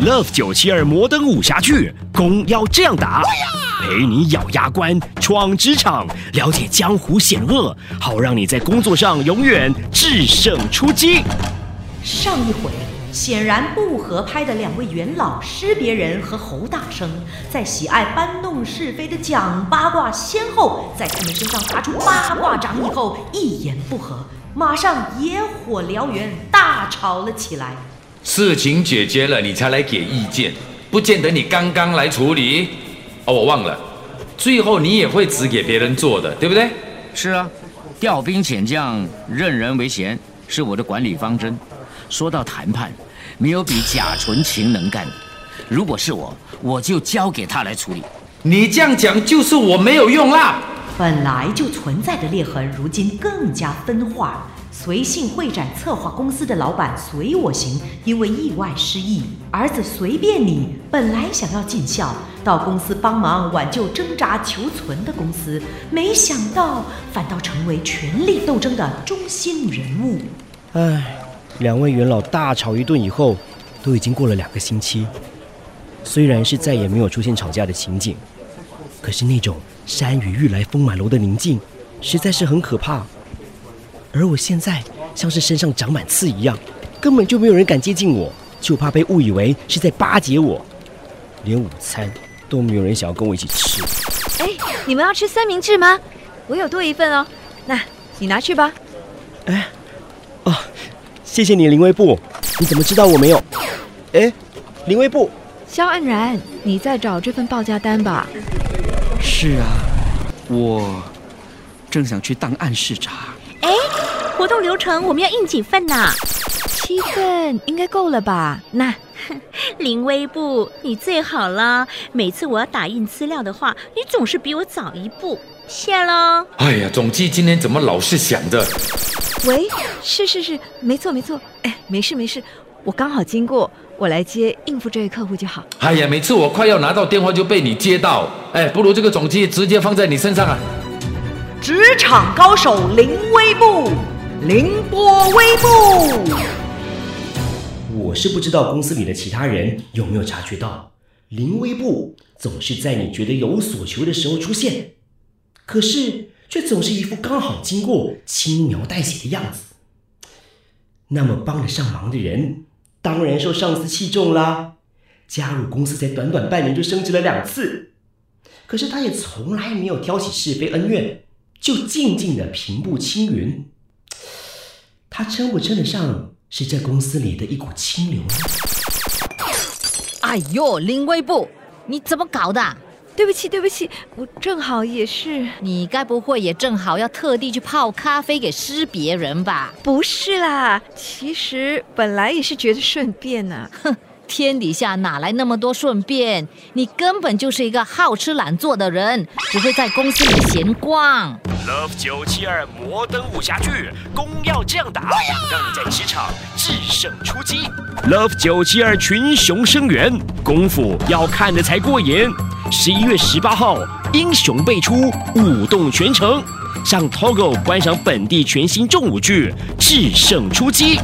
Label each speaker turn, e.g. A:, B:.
A: Love 九七二摩登武侠剧，攻要这样打，陪你咬牙关，闯职场，了解江湖险恶，好让你在工作上永远制胜出击。
B: 上一回，显然不合拍的两位元老施别人和侯大生，在喜爱搬弄是非的蒋八卦先后在他们身上发出八卦掌以后，一言不合，马上野火燎原，大吵了起来。
C: 事情解决了，你才来给意见，不见得你刚刚来处理。哦，我忘了，最后你也会指给别人做的，对不对？
D: 是啊，调兵遣将，任人唯贤，是我的管理方针。说到谈判，没有比贾纯情能干的。如果是我，我就交给他来处理。
C: 你这样讲，就是我没有用啦。
B: 本来就存在的裂痕，如今更加分化。随性会展策划公司的老板随我行，因为意外失忆，儿子随便你本来想要尽孝，到公司帮忙挽救挣扎求存的公司，没想到反倒成为权力斗争的中心人物。
E: 唉，两位元老大吵一顿以后，都已经过了两个星期。虽然是再也没有出现吵架的情景，可是那种山雨欲来风满楼的宁静，实在是很可怕。而我现在像是身上长满刺一样，根本就没有人敢接近我，就怕被误以为是在巴结我。连午餐都没有人想要跟我一起吃。
F: 哎，你们要吃三明治吗？我有多一份哦，那你拿去吧。
E: 哎，哦，谢谢你，林威布。你怎么知道我没有？哎，林威布，
F: 肖安然，你在找这份报价单吧？
G: 是啊，我正想去档案视察。
H: 哎，活动流程我们要印几份呐？
F: 七份应该够了吧？那
H: 林微步你最好了，每次我要打印资料的话，你总是比我早一步，谢喽。
C: 哎呀，总机今天怎么老是响着？
F: 喂，是是是，没错没错。哎，没事没事，我刚好经过，我来接应付这位客户就好。
C: 哎呀，每次我快要拿到电话就被你接到，哎，不如这个总机直接放在你身上啊。
B: 职场高手林威步，凌波微步。
E: 我是不知道公司里的其他人有没有察觉到，林威步总是在你觉得有所求的时候出现，可是却总是一副刚好经过、轻描淡写的样子。那么帮得上忙的人，当然受上司器重啦。加入公司才短短半年就升职了两次，可是他也从来没有挑起是非恩怨。就静静的平步青云，他称不称得上是这公司里的一股清流呢？
I: 哎呦，林微步，你怎么搞的？
F: 对不起，对不起，我正好也是。
I: 你该不会也正好要特地去泡咖啡给施别人吧？
F: 不是啦，其实本来也是觉得顺便呢。
I: 哼。天底下哪来那么多顺便？你根本就是一个好吃懒做的人，只会在公司里闲逛。
A: Love 九七二摩登武侠剧，攻要这样打，让你在职场制胜出击。Love 九七二群雄生源，功夫要看的才过瘾。十一月十八号，英雄辈出，舞动全城，上 Togo 观赏本地全新重武剧《制胜出击》。